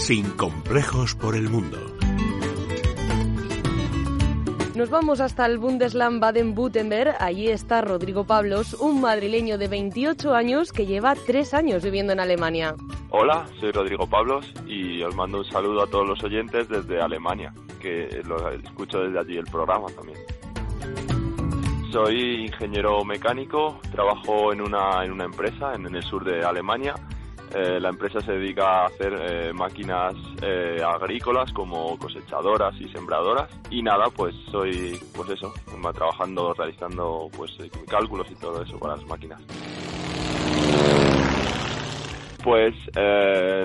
Sin complejos por el mundo. Nos vamos hasta el Bundesland Baden-Württemberg. Allí está Rodrigo Pablos, un madrileño de 28 años que lleva tres años viviendo en Alemania. Hola, soy Rodrigo Pablos y os mando un saludo a todos los oyentes desde Alemania, que lo escucho desde allí el programa también. Soy ingeniero mecánico, trabajo en una, en una empresa en, el sur de Alemania. Eh, la empresa se dedica a hacer eh, máquinas eh, agrícolas como cosechadoras y sembradoras. Y nada pues soy pues eso trabajando realizando pues cálculos y todo eso para las máquinas. Pues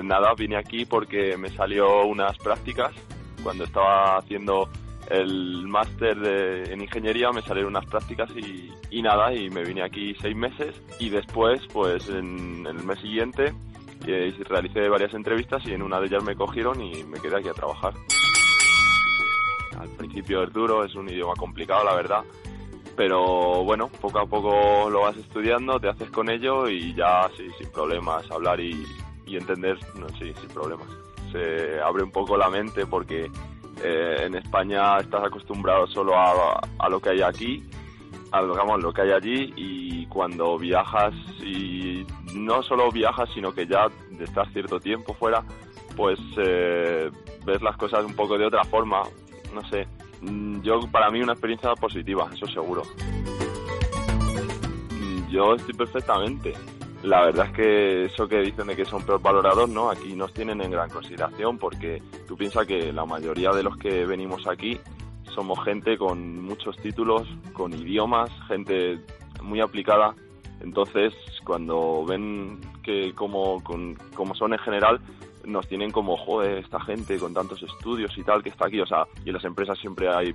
nada vine aquí porque me salió unas prácticas. Cuando estaba haciendo el máster en ingeniería me salieron unas prácticas y, nada, y me vine aquí seis meses. Y después, pues en, el mes siguiente, eh, realicé varias entrevistas y en una de ellas me cogieron y me quedé aquí a trabajar. Al principio es duro, es un idioma complicado, la verdad, pero bueno, poco a poco lo vas estudiando, te haces con ello y ya sí, sin problemas, hablar y, entender, no, sí, sin problemas. Se abre un poco la mente porque eh, en España estás acostumbrado solo a, lo que hay aquí, a digamos, lo que hay allí y cuando viajas y no solo viajas, sino que ya estar cierto tiempo fuera, pues eh, ves las cosas un poco de otra forma, no sé. Mm, yo, para mí, una experiencia positiva, eso seguro. Mm, yo estoy perfectamente la verdad es que eso que dicen de que son peor valorados, ¿no? Aquí nos tienen en gran consideración porque tú piensas que la mayoría de los que venimos aquí somos gente con muchos títulos, con idiomas, gente muy aplicada. Entonces, cuando ven que como, como son en general, nos tienen como, joder, esta gente con tantos estudios y tal que está aquí. O sea, y en las empresas siempre hay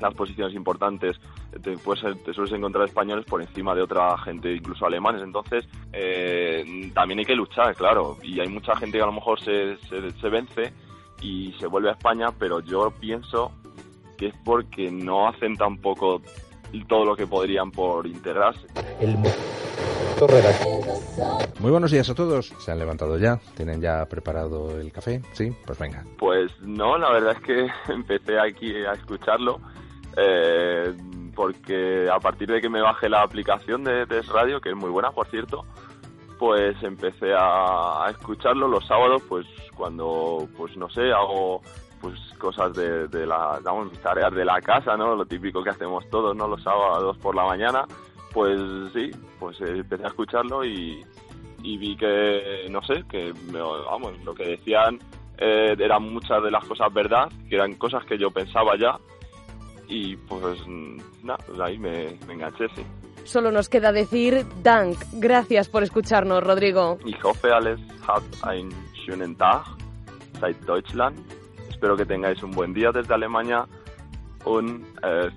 las posiciones importantes te, pues, te sueles encontrar españoles por encima de otra gente, incluso alemanes. Entonces, eh, también hay que luchar, claro. Y hay mucha gente que a lo mejor se, se, vence y se vuelve a España, pero yo pienso que es porque no hacen tampoco todo lo que podrían por integrarse. El muy buenos días a todos. ¿Se han levantado ya? ¿Tienen ya preparado el café? Sí, pues venga. Pues no, la verdad es que empecé aquí a escucharlo eh, porque a partir de que me bajé la aplicación de Test Radio, que es muy buena, por cierto, pues empecé a, escucharlo los sábados, pues cuando, pues no sé, hago pues cosas de, de la, digamos, tareas de la casa, ¿no? Lo típico que hacemos todos, ¿no? Los sábados por la mañana, pues sí, pues empecé a escucharlo y, vi que, no sé, que, vamos, lo que decían eh, eran muchas de las cosas verdad, que eran cosas que yo pensaba ya, y pues nada, pues ahí me, enganché, sí. Solo nos queda decir Dank. Gracias por escucharnos, Rodrigo. Ich hoffe, alles hat einen schönen Tag seit Deutschland. Espero que tengáis un buen día desde Alemania. Un eh,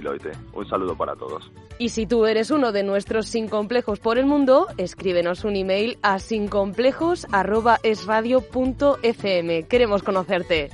Leute. Un saludo para todos. Y si tú eres uno de nuestros sin complejos por el mundo, escríbenos un email a sincomplejos.esradio.fm. Queremos conocerte.